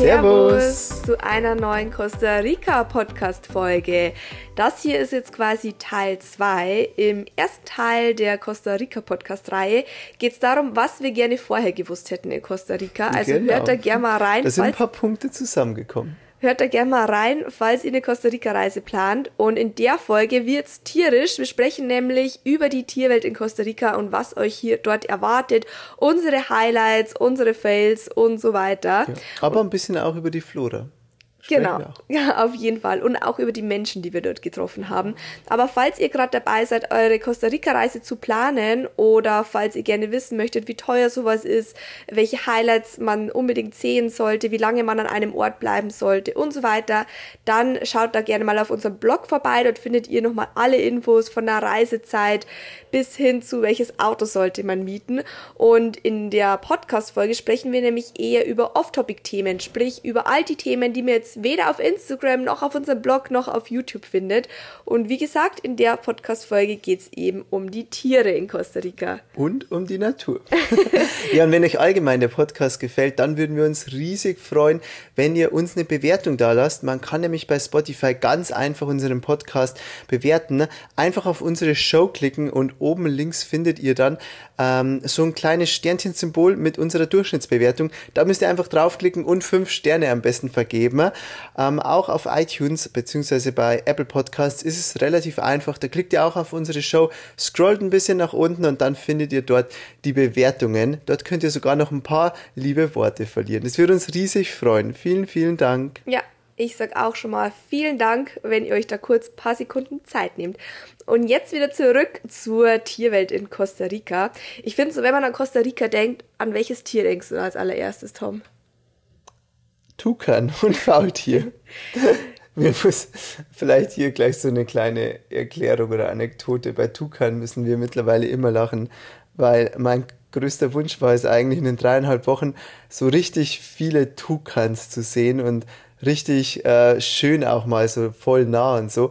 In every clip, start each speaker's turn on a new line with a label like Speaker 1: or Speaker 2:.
Speaker 1: Servus zu einer neuen Costa Rica Podcast Folge. Das hier ist jetzt quasi Teil 2. Im ersten Teil der Costa Rica Podcast Reihe geht es darum, was wir gerne vorher gewusst hätten in Costa Rica. Also genau. hört da gerne mal rein.
Speaker 2: Da sind ein paar Punkte zusammengekommen.
Speaker 1: Hört da gerne mal rein, falls ihr eine Costa Rica-Reise plant. Und in der Folge wird's tierisch. Wir sprechen nämlich über die Tierwelt in Costa Rica und was euch hier dort erwartet. Unsere Highlights, unsere Fails und so weiter. Ja,
Speaker 2: aber ein bisschen auch über die Flora.
Speaker 1: Genau, ja, auf jeden Fall. Und auch über die Menschen, die wir dort getroffen haben. Aber falls ihr gerade dabei seid, eure Costa Rica-Reise zu planen oder falls ihr gerne wissen möchtet, wie teuer sowas ist, welche Highlights man unbedingt sehen sollte, wie lange man an einem Ort bleiben sollte und so weiter, dann schaut da gerne mal auf unserem Blog vorbei. Dort findet ihr nochmal alle Infos von der Reisezeit bis hin zu welches Auto sollte man mieten. Und in der Podcast-Folge sprechen wir nämlich eher über Off-Topic-Themen, sprich über all die Themen, die mir jetzt weder auf Instagram noch auf unserem Blog noch auf YouTube findet. Und wie gesagt, in der Podcast-Folge geht es eben um die Tiere in Costa Rica.
Speaker 2: Und um die Natur. ja, und wenn euch allgemein der Podcast gefällt, dann würden wir uns riesig freuen, wenn ihr uns eine Bewertung da lasst. Man kann nämlich bei Spotify ganz einfach unseren Podcast bewerten. Einfach auf unsere Show klicken und oben links findet ihr dann ähm, so ein kleines Sternchen-Symbol mit unserer Durchschnittsbewertung. Da müsst ihr einfach draufklicken und fünf Sterne am besten vergeben. Ähm, auch auf iTunes bzw. bei Apple Podcasts ist es relativ einfach. Da klickt ihr auch auf unsere Show, scrollt ein bisschen nach unten und dann findet ihr dort die Bewertungen. Dort könnt ihr sogar noch ein paar liebe Worte verlieren. Das würde uns riesig freuen. Vielen, vielen Dank.
Speaker 1: Ja, ich sag auch schon mal vielen Dank, wenn ihr euch da kurz ein paar Sekunden Zeit nehmt. Und jetzt wieder zurück zur Tierwelt in Costa Rica. Ich finde so, wenn man an Costa Rica denkt, an welches Tier denkst du als allererstes, Tom?
Speaker 2: Tukan und Faultier. Mir muss vielleicht hier gleich so eine kleine Erklärung oder Anekdote. Bei Tukan müssen wir mittlerweile immer lachen, weil mein größter Wunsch war es eigentlich in den dreieinhalb Wochen so richtig viele Tukans zu sehen und richtig äh, schön auch mal so voll nah und so.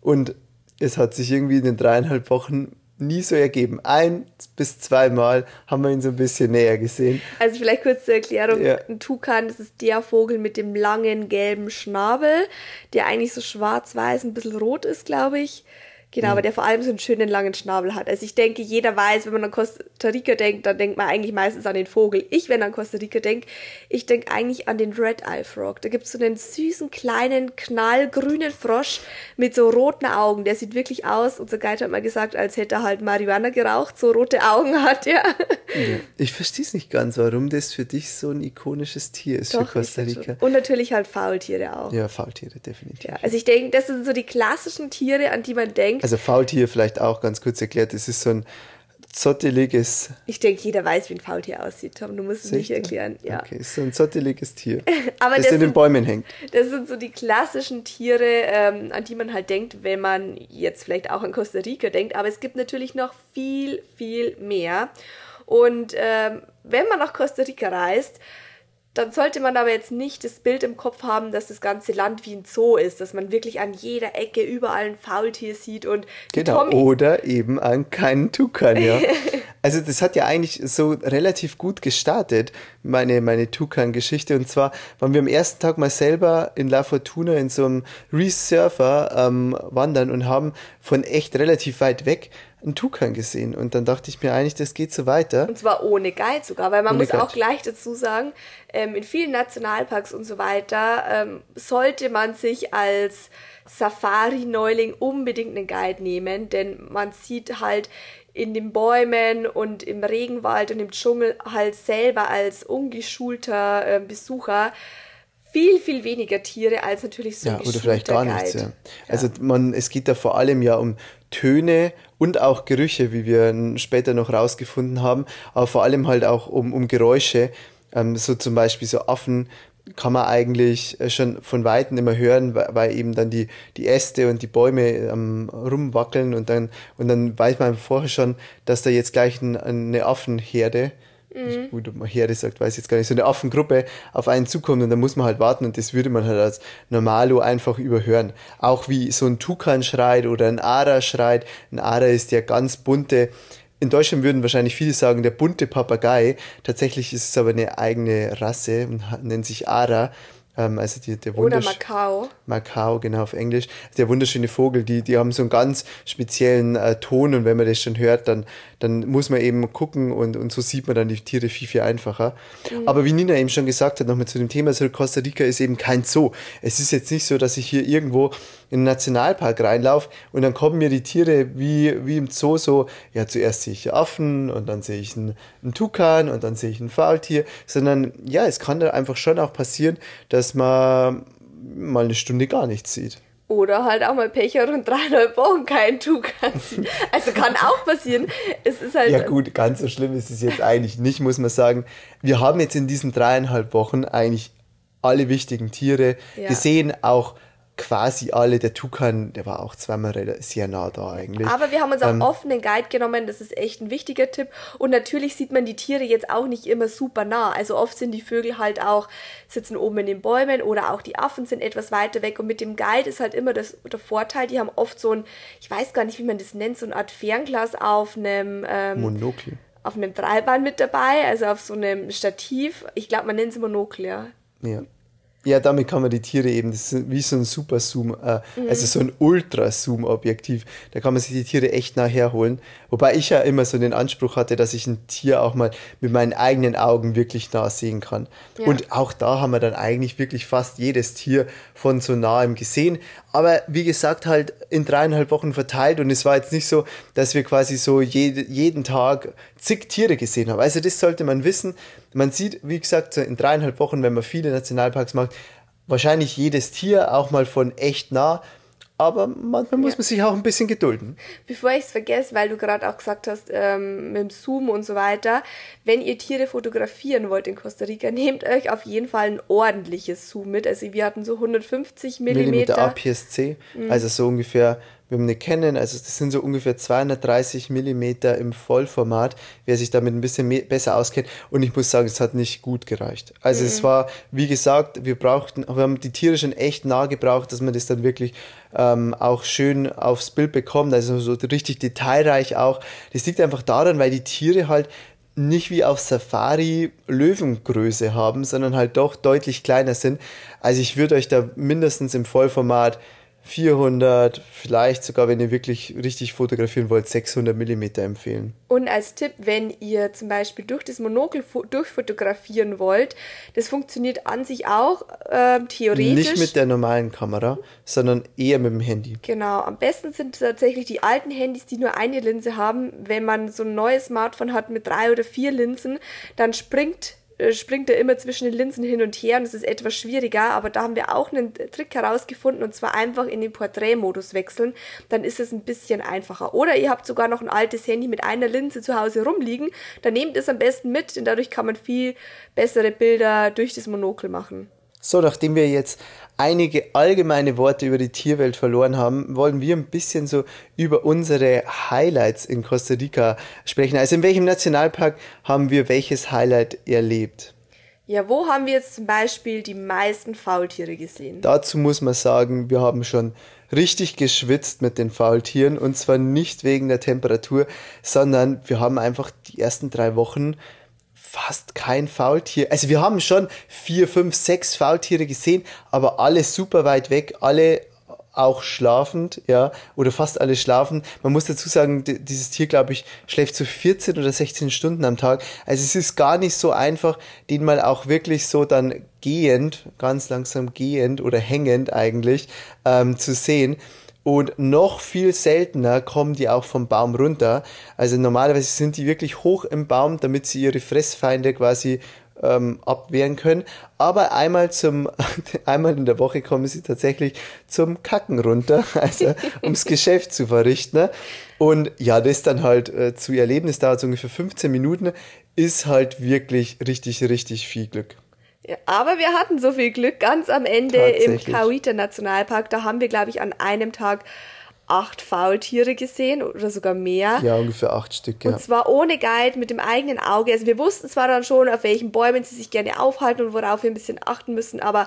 Speaker 2: Und es hat sich irgendwie in den dreieinhalb Wochen nie so ergeben. Ein bis zweimal haben wir ihn so ein bisschen näher gesehen.
Speaker 1: Also vielleicht kurz zur Erklärung. Ja. Ein Tukan, das ist der Vogel mit dem langen gelben Schnabel, der eigentlich so schwarz-weiß, ein bisschen rot ist, glaube ich. Genau, aber der vor allem so einen schönen langen Schnabel hat. Also ich denke, jeder weiß, wenn man an Costa Rica denkt, dann denkt man eigentlich meistens an den Vogel. Ich, wenn an Costa Rica denke, ich denke eigentlich an den Red Eye Frog. Da gibt es so einen süßen, kleinen, knallgrünen Frosch mit so roten Augen. Der sieht wirklich aus, unser Guide hat mal gesagt, als hätte er halt Marihuana geraucht, so rote Augen hat er.
Speaker 2: Ja. Ich verstehe es nicht ganz, warum das für dich so ein ikonisches Tier ist Doch, für Costa Rica.
Speaker 1: Und natürlich halt Faultiere auch.
Speaker 2: Ja, Faultiere, definitiv.
Speaker 1: Ja, also ich denke, das sind so die klassischen Tiere, an die man denkt denkt.
Speaker 2: Also Faultier vielleicht auch ganz kurz erklärt, das ist so ein zotteliges.
Speaker 1: Ich denke, jeder weiß, wie ein Faultier aussieht, Tom. Du musst es nicht erklären. Ja.
Speaker 2: Okay, so ein zotteliges Tier, Aber das, das in den Bäumen hängt.
Speaker 1: Das sind so die klassischen Tiere, ähm, an die man halt denkt, wenn man jetzt vielleicht auch an Costa Rica denkt. Aber es gibt natürlich noch viel, viel mehr. Und ähm, wenn man nach Costa Rica reist, dann sollte man aber jetzt nicht das Bild im Kopf haben, dass das ganze Land wie ein Zoo ist, dass man wirklich an jeder Ecke überall ein Faultier sieht und
Speaker 2: genau Tommy oder eben an keinen Tukan, ja. also das hat ja eigentlich so relativ gut gestartet, meine meine Tukan-Geschichte und zwar waren wir am ersten Tag mal selber in La Fortuna in so einem Resurfer ähm, wandern und haben von echt relativ weit weg einen Tukan gesehen. Und dann dachte ich mir eigentlich, das geht so weiter.
Speaker 1: Und zwar ohne Guide sogar, weil man ohne muss Guide. auch gleich dazu sagen, ähm, in vielen Nationalparks und so weiter ähm, sollte man sich als Safari-Neuling unbedingt einen Guide nehmen, denn man sieht halt in den Bäumen und im Regenwald und im Dschungel halt selber als ungeschulter äh, Besucher viel, viel weniger Tiere als natürlich so
Speaker 2: ein Ja, oder vielleicht gar Guide. nichts, ja. Also man, es geht da vor allem ja um Töne und auch Gerüche, wie wir später noch rausgefunden haben, aber vor allem halt auch um, um Geräusche. Ähm, so zum Beispiel so Affen kann man eigentlich äh, schon von Weitem immer hören, weil eben dann die, die Äste und die Bäume ähm, rumwackeln und dann, und dann weiß man vorher schon, dass da jetzt gleich ein, eine Affenherde mhm. gut, ob man Herde sagt, weiß ich jetzt gar nicht, so eine Affengruppe auf einen zukommt und dann muss man halt warten und das würde man halt als Normalo einfach überhören. Auch wie so ein Tukan schreit oder ein Ara schreit. Ein Ara ist der ganz bunte in Deutschland würden wahrscheinlich viele sagen, der bunte Papagei. Tatsächlich ist es aber eine eigene Rasse und nennt sich Ara. Ähm, also die, der
Speaker 1: Oder Macau.
Speaker 2: Macau, genau auf Englisch. Der wunderschöne Vogel, die, die haben so einen ganz speziellen äh, Ton und wenn man das schon hört, dann, dann muss man eben gucken und, und so sieht man dann die Tiere viel, viel einfacher. Mhm. Aber wie Nina eben schon gesagt hat, nochmal zu dem Thema zurück, Costa Rica ist eben kein Zoo. Es ist jetzt nicht so, dass ich hier irgendwo in einen Nationalpark reinlaufe und dann kommen mir die Tiere wie, wie im Zoo so, ja, zuerst sehe ich Affen und dann sehe ich einen, einen Tukan und dann sehe ich ein Faultier, sondern ja, es kann da einfach schon auch passieren, dass man mal eine Stunde gar nichts sieht.
Speaker 1: Oder halt auch mal Pech und dreieinhalb Wochen kein Tukan sieht. Also kann auch passieren. Es ist halt.
Speaker 2: Ja, gut, ganz so schlimm ist es jetzt eigentlich nicht, muss man sagen. Wir haben jetzt in diesen dreieinhalb Wochen eigentlich alle wichtigen Tiere ja. gesehen, auch quasi alle. Der Tukan, der war auch zweimal sehr nah da eigentlich.
Speaker 1: Aber wir haben uns auch ähm, oft einen Guide genommen, das ist echt ein wichtiger Tipp. Und natürlich sieht man die Tiere jetzt auch nicht immer super nah. Also oft sind die Vögel halt auch, sitzen oben in den Bäumen oder auch die Affen sind etwas weiter weg. Und mit dem Guide ist halt immer das, der Vorteil, die haben oft so ein, ich weiß gar nicht, wie man das nennt, so eine Art Fernglas auf einem ähm,
Speaker 2: Monokel.
Speaker 1: Auf einem Dreiband mit dabei, also auf so einem Stativ. Ich glaube, man nennt es Monokel, ja.
Speaker 2: Ja. Ja, damit kann man die Tiere eben, das ist wie so ein Super-Zoom, äh, mhm. also so ein Ultra-Zoom-Objektiv. Da kann man sich die Tiere echt nah herholen. Wobei ich ja immer so den Anspruch hatte, dass ich ein Tier auch mal mit meinen eigenen Augen wirklich nah sehen kann. Ja. Und auch da haben wir dann eigentlich wirklich fast jedes Tier von so nahem gesehen. Aber wie gesagt, halt in dreieinhalb Wochen verteilt und es war jetzt nicht so, dass wir quasi so jede, jeden Tag zig Tiere gesehen haben. Also das sollte man wissen man sieht, wie gesagt, in dreieinhalb Wochen, wenn man viele Nationalparks macht, wahrscheinlich jedes Tier auch mal von echt nah. Aber manchmal muss ja. man sich auch ein bisschen gedulden.
Speaker 1: Bevor ich es vergesse, weil du gerade auch gesagt hast, ähm, mit dem Zoom und so weiter, wenn ihr Tiere fotografieren wollt in Costa Rica, nehmt euch auf jeden Fall ein ordentliches Zoom mit. Also wir hatten so 150 Millimeter. Millimeter
Speaker 2: APS-C, mhm. also so ungefähr wir haben eine Canon, also das sind so ungefähr 230 Millimeter im Vollformat, wer sich damit ein bisschen mehr, besser auskennt. Und ich muss sagen, es hat nicht gut gereicht. Also mhm. es war, wie gesagt, wir brauchten, wir haben die Tiere schon echt nah gebraucht, dass man das dann wirklich ähm, auch schön aufs Bild bekommt, also so richtig detailreich auch. Das liegt einfach daran, weil die Tiere halt nicht wie auf Safari Löwengröße haben, sondern halt doch deutlich kleiner sind. Also ich würde euch da mindestens im Vollformat 400, vielleicht sogar, wenn ihr wirklich richtig fotografieren wollt, 600 Millimeter empfehlen.
Speaker 1: Und als Tipp, wenn ihr zum Beispiel durch das Monokel durchfotografieren wollt, das funktioniert an sich auch äh, theoretisch.
Speaker 2: Nicht mit der normalen Kamera, sondern eher mit dem Handy.
Speaker 1: Genau, am besten sind tatsächlich die alten Handys, die nur eine Linse haben. Wenn man so ein neues Smartphone hat mit drei oder vier Linsen, dann springt springt er immer zwischen den Linsen hin und her und es ist etwas schwieriger, aber da haben wir auch einen Trick herausgefunden und zwar einfach in den Porträtmodus wechseln, dann ist es ein bisschen einfacher. Oder ihr habt sogar noch ein altes Handy mit einer Linse zu Hause rumliegen, dann nehmt es am besten mit, denn dadurch kann man viel bessere Bilder durch das Monokel machen.
Speaker 2: So, nachdem wir jetzt einige allgemeine Worte über die Tierwelt verloren haben, wollen wir ein bisschen so über unsere Highlights in Costa Rica sprechen. Also in welchem Nationalpark haben wir welches Highlight erlebt?
Speaker 1: Ja, wo haben wir jetzt zum Beispiel die meisten Faultiere gesehen?
Speaker 2: Dazu muss man sagen, wir haben schon richtig geschwitzt mit den Faultieren und zwar nicht wegen der Temperatur, sondern wir haben einfach die ersten drei Wochen fast kein Faultier. Also wir haben schon vier, fünf, sechs Faultiere gesehen, aber alle super weit weg, alle auch schlafend, ja, oder fast alle schlafen. Man muss dazu sagen, dieses Tier, glaube ich, schläft so 14 oder 16 Stunden am Tag. Also es ist gar nicht so einfach, den mal auch wirklich so dann gehend, ganz langsam gehend oder hängend eigentlich ähm, zu sehen. Und noch viel seltener kommen die auch vom Baum runter. Also normalerweise sind die wirklich hoch im Baum, damit sie ihre Fressfeinde quasi ähm, abwehren können. Aber einmal zum, einmal in der Woche kommen sie tatsächlich zum Kacken runter, also ums Geschäft zu verrichten. Und ja, das dann halt äh, zu erleben, das dauert so ungefähr 15 Minuten, ist halt wirklich richtig, richtig viel Glück.
Speaker 1: Ja, aber wir hatten so viel Glück ganz am Ende im Kauita Nationalpark. Da haben wir, glaube ich, an einem Tag acht Faultiere gesehen oder sogar mehr.
Speaker 2: Ja, ungefähr acht Stück. Ja.
Speaker 1: Und zwar ohne Guide, mit dem eigenen Auge. Also wir wussten zwar dann schon, auf welchen Bäumen sie sich gerne aufhalten und worauf wir ein bisschen achten müssen, aber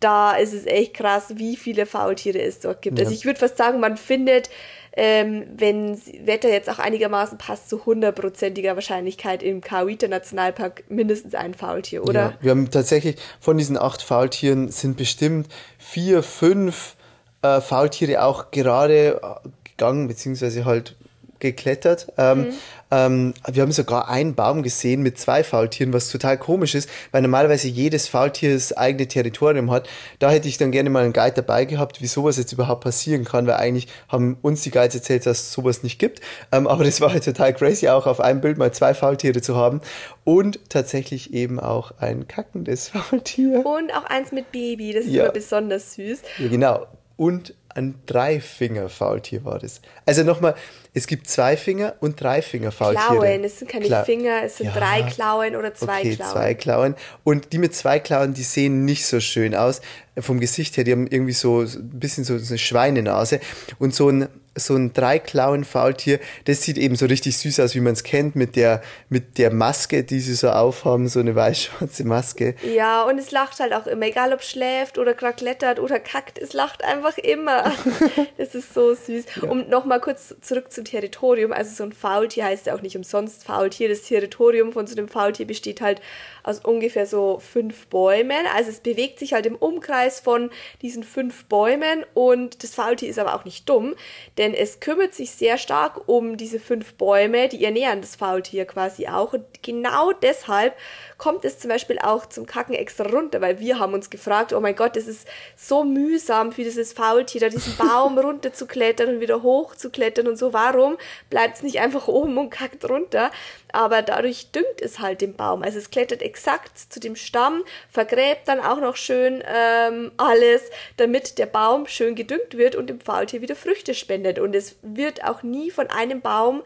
Speaker 1: da ist es echt krass, wie viele Faultiere es dort gibt. Also ja. Also ich würde fast sagen, man findet ähm, wenn Wetter jetzt auch einigermaßen passt, zu hundertprozentiger Wahrscheinlichkeit im Kauita Nationalpark mindestens ein Faultier, oder? Ja,
Speaker 2: wir haben tatsächlich von diesen acht Faultieren sind bestimmt vier, fünf äh, Faultiere auch gerade gegangen, beziehungsweise halt geklettert. Ähm, mhm. ähm, wir haben sogar einen Baum gesehen mit zwei Faultieren, was total komisch ist, weil normalerweise jedes Faultier das eigene Territorium hat. Da hätte ich dann gerne mal einen Guide dabei gehabt, wie sowas jetzt überhaupt passieren kann, weil eigentlich haben uns die Guides erzählt, dass es sowas nicht gibt. Ähm, aber das war halt total crazy, auch auf einem Bild mal zwei Faultiere zu haben. Und tatsächlich eben auch ein kackendes Faultier.
Speaker 1: Und auch eins mit Baby, das ist ja. immer besonders süß.
Speaker 2: Ja, genau. Und ein Dreifinger-Faultier war das. Also nochmal, es gibt zwei Finger und drei Finger Faultiere.
Speaker 1: Klauen, es sind keine Kla Finger, es sind ja, drei Klauen oder zwei okay, Klauen.
Speaker 2: zwei Klauen. Und die mit zwei Klauen, die sehen nicht so schön aus vom Gesicht her. Die haben irgendwie so ein bisschen so eine Schweinenase und so ein so ein Dreiklauen-Faultier, das sieht eben so richtig süß aus, wie man es kennt, mit der, mit der Maske, die sie so aufhaben, so eine weiß-schwarze Maske.
Speaker 1: Ja, und es lacht halt auch immer, egal ob schläft oder gerade klettert oder kackt, es lacht einfach immer. das ist so süß. Ja. Um nochmal kurz zurück zum Territorium, also so ein Faultier heißt ja auch nicht umsonst Faultier. Das Territorium von so einem Faultier besteht halt aus ungefähr so fünf Bäumen. Also es bewegt sich halt im Umkreis von diesen fünf Bäumen und das Faultier ist aber auch nicht dumm, denn es kümmert sich sehr stark um diese fünf Bäume, die ernähren das Faultier quasi auch. Und genau deshalb kommt es zum Beispiel auch zum Kacken extra runter, weil wir haben uns gefragt, oh mein Gott, es ist so mühsam für dieses Faultier, da diesen Baum runter zu klettern und wieder hoch zu klettern und so. Warum bleibt es nicht einfach oben und kackt runter? Aber dadurch düngt es halt den Baum. Also es klettert exakt zu dem Stamm, vergräbt dann auch noch schön ähm, alles, damit der Baum schön gedüngt wird und dem Faultier wieder Früchte spendet. Und es wird auch nie von einem Baum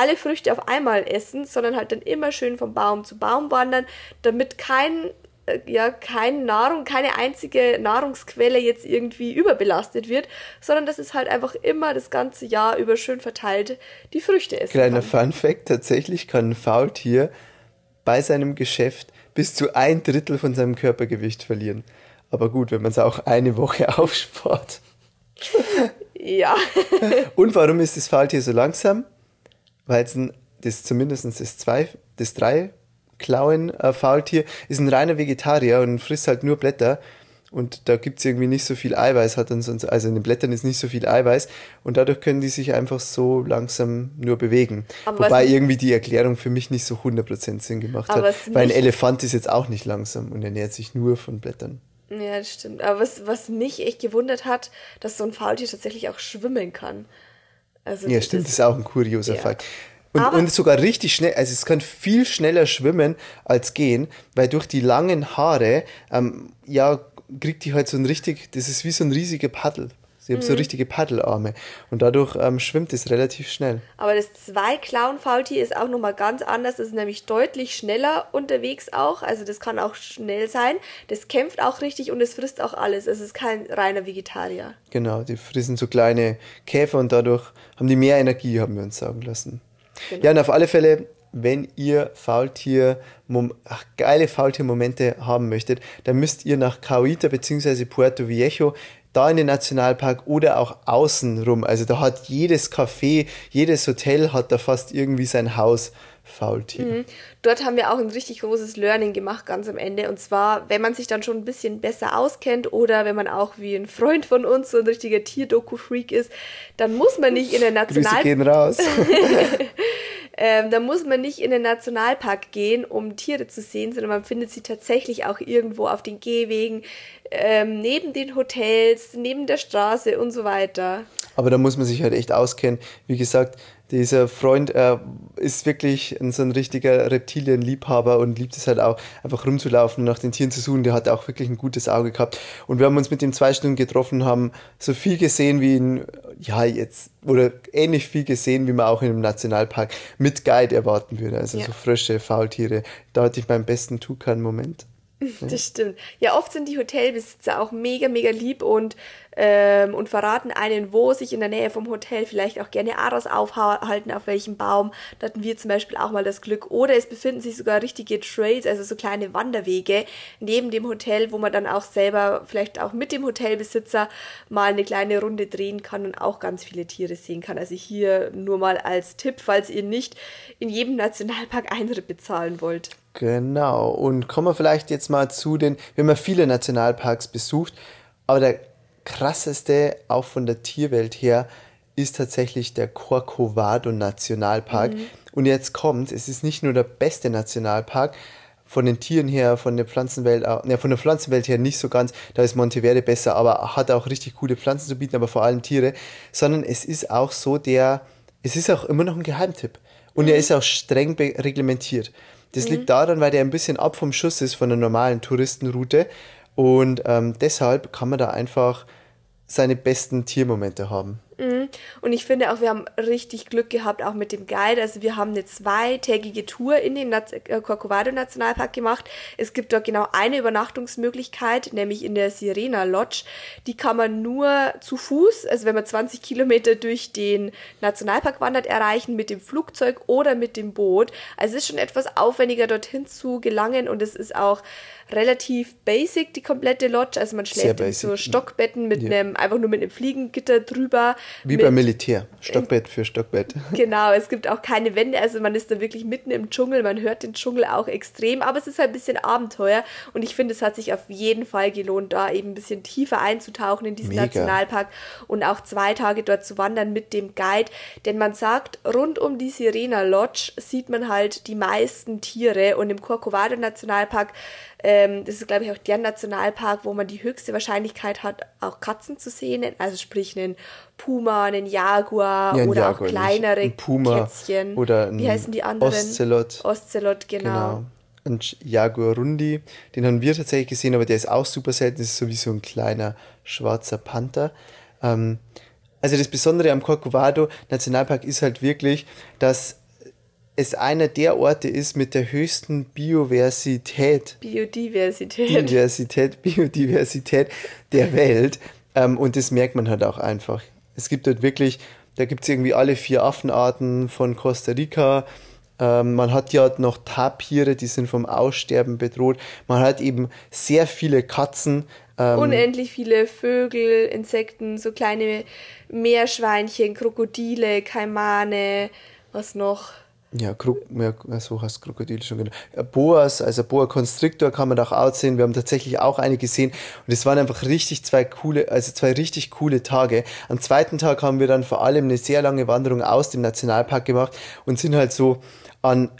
Speaker 1: alle Früchte auf einmal essen, sondern halt dann immer schön vom Baum zu Baum wandern, damit kein äh, ja, keine Nahrung, keine einzige Nahrungsquelle jetzt irgendwie überbelastet wird, sondern dass es halt einfach immer das ganze Jahr über schön verteilt die Früchte essen
Speaker 2: Kleiner kann. Fun Fact, tatsächlich kann ein Faultier bei seinem Geschäft bis zu ein Drittel von seinem Körpergewicht verlieren. Aber gut, wenn man es auch eine Woche aufspart.
Speaker 1: ja.
Speaker 2: Und warum ist das Faultier so langsam? Weil es ein, das zumindest das zwei, das drei Klauen äh, Faultier ist ein reiner Vegetarier und frisst halt nur Blätter. Und da gibt es irgendwie nicht so viel Eiweiß, hat dann sonst, also in den Blättern ist nicht so viel Eiweiß und dadurch können die sich einfach so langsam nur bewegen. Aber Wobei irgendwie die Erklärung für mich nicht so 100% Sinn gemacht hat. Weil ein Elefant ist jetzt auch nicht langsam und ernährt sich nur von Blättern.
Speaker 1: Ja, das stimmt. Aber was, was mich echt gewundert hat, dass so ein Faultier tatsächlich auch schwimmen kann.
Speaker 2: Also ja, stimmt, das ist auch ein kurioser ja. Fakt. Und, und sogar richtig schnell, also es kann viel schneller schwimmen als gehen, weil durch die langen Haare, ähm, ja, kriegt die halt so ein richtig, das ist wie so ein riesiger Paddel. Sie haben mhm. so richtige Paddelarme und dadurch ähm, schwimmt es relativ schnell.
Speaker 1: Aber das Zwei-Klauen-Faultier ist auch nochmal ganz anders. Das ist nämlich deutlich schneller unterwegs auch. Also das kann auch schnell sein. Das kämpft auch richtig und es frisst auch alles. Es ist kein reiner Vegetarier.
Speaker 2: Genau, die frissen so kleine Käfer und dadurch haben die mehr Energie, haben wir uns sagen lassen. Genau. Ja, und auf alle Fälle, wenn ihr Faultier, ach, geile Faultiermomente haben möchtet, dann müsst ihr nach Cauita bzw. Puerto Viejo da in den Nationalpark oder auch außen rum. Also da hat jedes Café, jedes Hotel hat da fast irgendwie sein Haus. Faultier. Mhm.
Speaker 1: Dort haben wir auch ein richtig großes Learning gemacht, ganz am Ende. Und zwar, wenn man sich dann schon ein bisschen besser auskennt oder wenn man auch wie ein Freund von uns so ein richtiger Tierdoku-Freak ist, dann muss man nicht in den Nationalpark.
Speaker 2: gehen raus.
Speaker 1: ähm, da muss man nicht in den Nationalpark gehen, um Tiere zu sehen, sondern man findet sie tatsächlich auch irgendwo auf den Gehwegen, ähm, neben den Hotels, neben der Straße und so weiter.
Speaker 2: Aber da muss man sich halt echt auskennen. Wie gesagt, dieser Freund äh, ist wirklich ein, so ein richtiger Reptilienliebhaber und liebt es halt auch, einfach rumzulaufen und nach den Tieren zu suchen. Der hat auch wirklich ein gutes Auge gehabt. Und wir haben uns mit ihm zwei Stunden getroffen, haben so viel gesehen wie in, ja, jetzt, oder ähnlich viel gesehen, wie man auch in einem Nationalpark mit Guide erwarten würde. Also ja. so Frösche, Faultiere. Da hatte ich meinen besten Tukan-Moment.
Speaker 1: Das stimmt. Ja, oft sind die Hotelbesitzer auch mega, mega lieb und ähm, und verraten einen, wo sich in der Nähe vom Hotel vielleicht auch gerne Aras aufhalten, auf welchem Baum. Da hatten wir zum Beispiel auch mal das Glück. Oder es befinden sich sogar richtige Trails, also so kleine Wanderwege neben dem Hotel, wo man dann auch selber, vielleicht auch mit dem Hotelbesitzer, mal eine kleine Runde drehen kann und auch ganz viele Tiere sehen kann. Also hier nur mal als Tipp, falls ihr nicht in jedem Nationalpark Eintritt bezahlen wollt.
Speaker 2: Genau. Und kommen wir vielleicht jetzt mal zu den, wir haben ja viele Nationalparks besucht, aber der krasseste, auch von der Tierwelt her, ist tatsächlich der Corcovado Nationalpark. Mhm. Und jetzt kommt, es ist nicht nur der beste Nationalpark, von den Tieren her, von der Pflanzenwelt, ne, von der Pflanzenwelt her nicht so ganz, da ist Monteverde besser, aber hat auch richtig coole Pflanzen zu bieten, aber vor allem Tiere, sondern es ist auch so der, es ist auch immer noch ein Geheimtipp. Und mhm. er ist auch streng reglementiert. Das mhm. liegt daran, weil der ein bisschen ab vom Schuss ist von der normalen Touristenroute. Und ähm, deshalb kann man da einfach seine besten Tiermomente haben.
Speaker 1: Mhm. Und ich finde auch, wir haben richtig Glück gehabt, auch mit dem Guide. Also wir haben eine zweitägige Tour in den äh, Corcovado Nationalpark gemacht. Es gibt dort genau eine Übernachtungsmöglichkeit, nämlich in der Sirena Lodge. Die kann man nur zu Fuß, also wenn man 20 Kilometer durch den Nationalpark wandert, erreichen mit dem Flugzeug oder mit dem Boot. Also es ist schon etwas aufwendiger, dorthin zu gelangen und es ist auch relativ basic, die komplette Lodge. Also man schläft in so Stockbetten mit ja. einem, einfach nur mit einem Fliegengitter drüber.
Speaker 2: Wie beim Militär. Stockbett für Stockbett.
Speaker 1: Genau, es gibt auch keine Wände, also man ist da wirklich mitten im Dschungel, man hört den Dschungel auch extrem, aber es ist halt ein bisschen Abenteuer und ich finde, es hat sich auf jeden Fall gelohnt, da eben ein bisschen tiefer einzutauchen in diesen Mega. Nationalpark und auch zwei Tage dort zu wandern mit dem Guide, denn man sagt, rund um die Sirena Lodge sieht man halt die meisten Tiere und im Corcovado Nationalpark ähm, das ist, glaube ich, auch der Nationalpark, wo man die höchste Wahrscheinlichkeit hat, auch Katzen zu sehen. Also sprich einen Puma, einen Jaguar ja, ein oder Jaguar, auch kleinere ein
Speaker 2: Puma
Speaker 1: Kätzchen.
Speaker 2: Oder ein
Speaker 1: Wie heißen die anderen?
Speaker 2: Ocelot.
Speaker 1: Ocelot, genau. genau.
Speaker 2: Ein Jaguar Rundi, den haben wir tatsächlich gesehen, aber der ist auch super selten. Das ist sowieso ein kleiner schwarzer Panther. Ähm, also das Besondere am Corcovado Nationalpark ist halt wirklich, dass es einer der Orte ist mit der höchsten Biodiversität.
Speaker 1: Biodiversität.
Speaker 2: Diversität, Biodiversität der Welt. Ähm, und das merkt man halt auch einfach. Es gibt dort wirklich, da gibt es irgendwie alle vier Affenarten von Costa Rica. Ähm, man hat ja noch Tapire, die sind vom Aussterben bedroht. Man hat eben sehr viele Katzen.
Speaker 1: Ähm, Unendlich viele Vögel, Insekten, so kleine Meerschweinchen, Krokodile, Kaimane, was noch?
Speaker 2: Ja, Kruk ja, so heißt Krokodil schon genau. Boas, also Boa Constrictor kann man auch aussehen. Wir haben tatsächlich auch eine gesehen und es waren einfach richtig zwei coole, also zwei richtig coole Tage. Am zweiten Tag haben wir dann vor allem eine sehr lange Wanderung aus dem Nationalpark gemacht und sind halt so an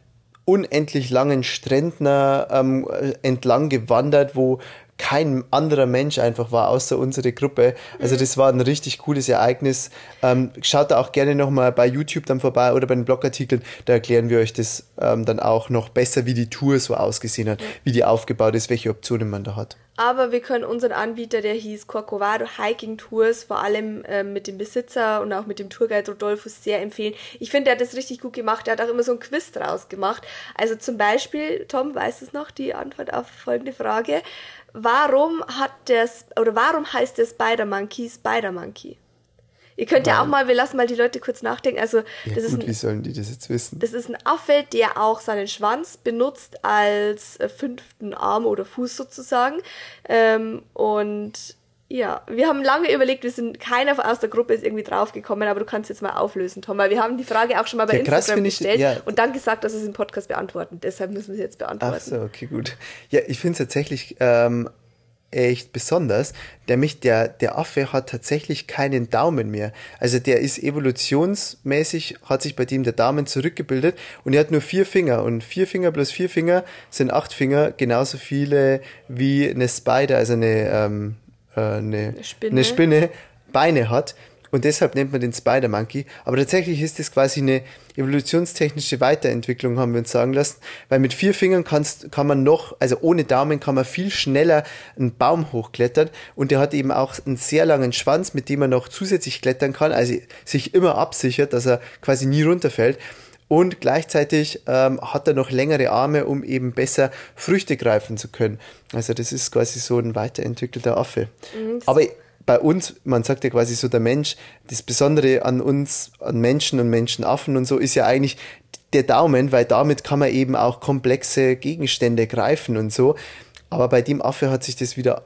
Speaker 2: unendlich langen Stränden ähm, entlang gewandert, wo kein anderer Mensch einfach war, außer unsere Gruppe. Also das war ein richtig cooles Ereignis. Ähm, schaut da auch gerne nochmal bei YouTube dann vorbei oder bei den Blogartikeln. Da erklären wir euch das ähm, dann auch noch besser, wie die Tour so ausgesehen hat, wie die aufgebaut ist, welche Optionen man da hat.
Speaker 1: Aber wir können unseren Anbieter, der hieß Corcovado Hiking Tours, vor allem ähm, mit dem Besitzer und auch mit dem Tourguide Rodolphus sehr empfehlen. Ich finde, der hat das richtig gut gemacht. Er hat auch immer so ein Quiz draus gemacht. Also zum Beispiel, Tom, weiß es noch, die Antwort auf folgende Frage. Warum hat das, oder warum heißt der Spider Monkey Spider Monkey? Ihr könnt Weil, ja auch mal, wir lassen mal die Leute kurz nachdenken. Also,
Speaker 2: ja, das gut, ist ein, wie sollen die das jetzt wissen?
Speaker 1: Das ist ein Affe, der auch seinen Schwanz benutzt als äh, fünften Arm oder Fuß sozusagen. Ähm, und ja, wir haben lange überlegt, wir sind keiner aus der Gruppe ist irgendwie draufgekommen, aber du kannst jetzt mal auflösen, Tom, weil wir haben die Frage auch schon mal bei ja, krass, Instagram gestellt ich, ja. und dann gesagt, dass wir es im Podcast beantworten. Deshalb müssen wir es jetzt beantworten. Ach
Speaker 2: so, okay, gut. Ja, ich finde es tatsächlich ähm, echt besonders, nämlich der, der Affe hat tatsächlich keinen Daumen mehr. Also der ist evolutionsmäßig, hat sich bei dem der Daumen zurückgebildet und er hat nur vier Finger und vier Finger plus vier Finger sind acht Finger, genauso viele wie eine Spider, also eine, ähm, äh, eine, Spinne. eine Spinne Beine hat und deshalb nennt man den Spider Monkey. Aber tatsächlich ist das quasi eine evolutionstechnische Weiterentwicklung, haben wir uns sagen lassen, weil mit vier Fingern kannst, kann man noch, also ohne Daumen kann man viel schneller einen Baum hochklettern und der hat eben auch einen sehr langen Schwanz, mit dem man noch zusätzlich klettern kann, also sich immer absichert, dass er quasi nie runterfällt. Und gleichzeitig ähm, hat er noch längere Arme, um eben besser Früchte greifen zu können. Also das ist quasi so ein weiterentwickelter Affe. Mhm, Aber bei uns, man sagt ja quasi so der Mensch, das Besondere an uns, an Menschen und Menschenaffen und so ist ja eigentlich der Daumen, weil damit kann man eben auch komplexe Gegenstände greifen und so. Aber bei dem Affe hat sich das wieder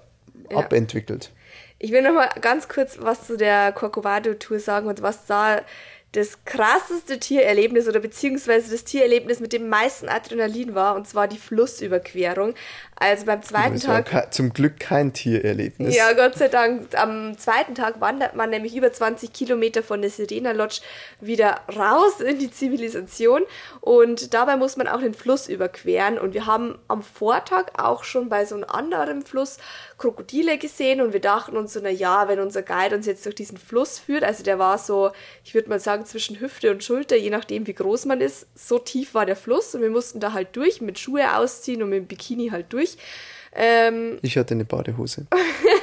Speaker 2: ja. abentwickelt.
Speaker 1: Ich will noch mal ganz kurz was zu der Corcovado-Tour sagen und was da das krasseste Tiererlebnis oder beziehungsweise das Tiererlebnis mit dem meisten Adrenalin war, und zwar die Flussüberquerung. Also beim zweiten Tag.
Speaker 2: zum Glück kein Tiererlebnis.
Speaker 1: Ja, Gott sei Dank. Am zweiten Tag wandert man nämlich über 20 Kilometer von der Sirena Lodge wieder raus in die Zivilisation. Und dabei muss man auch den Fluss überqueren. Und wir haben am Vortag auch schon bei so einem anderen Fluss Krokodile gesehen. Und wir dachten uns so, na ja, wenn unser Guide uns jetzt durch diesen Fluss führt, also der war so, ich würde mal sagen, zwischen Hüfte und Schulter, je nachdem wie groß man ist, so tief war der Fluss. Und wir mussten da halt durch, mit Schuhe ausziehen und mit dem Bikini halt durch durch.
Speaker 2: Ähm, ich hatte eine Badehose.